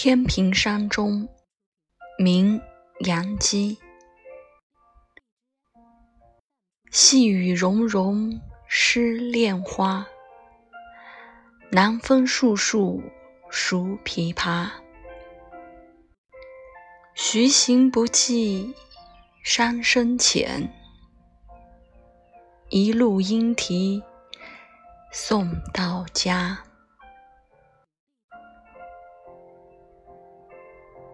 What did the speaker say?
天平山中，明杨基。细雨融融湿恋花，南风树树熟枇杷。徐行不记山深浅，一路莺啼送到家。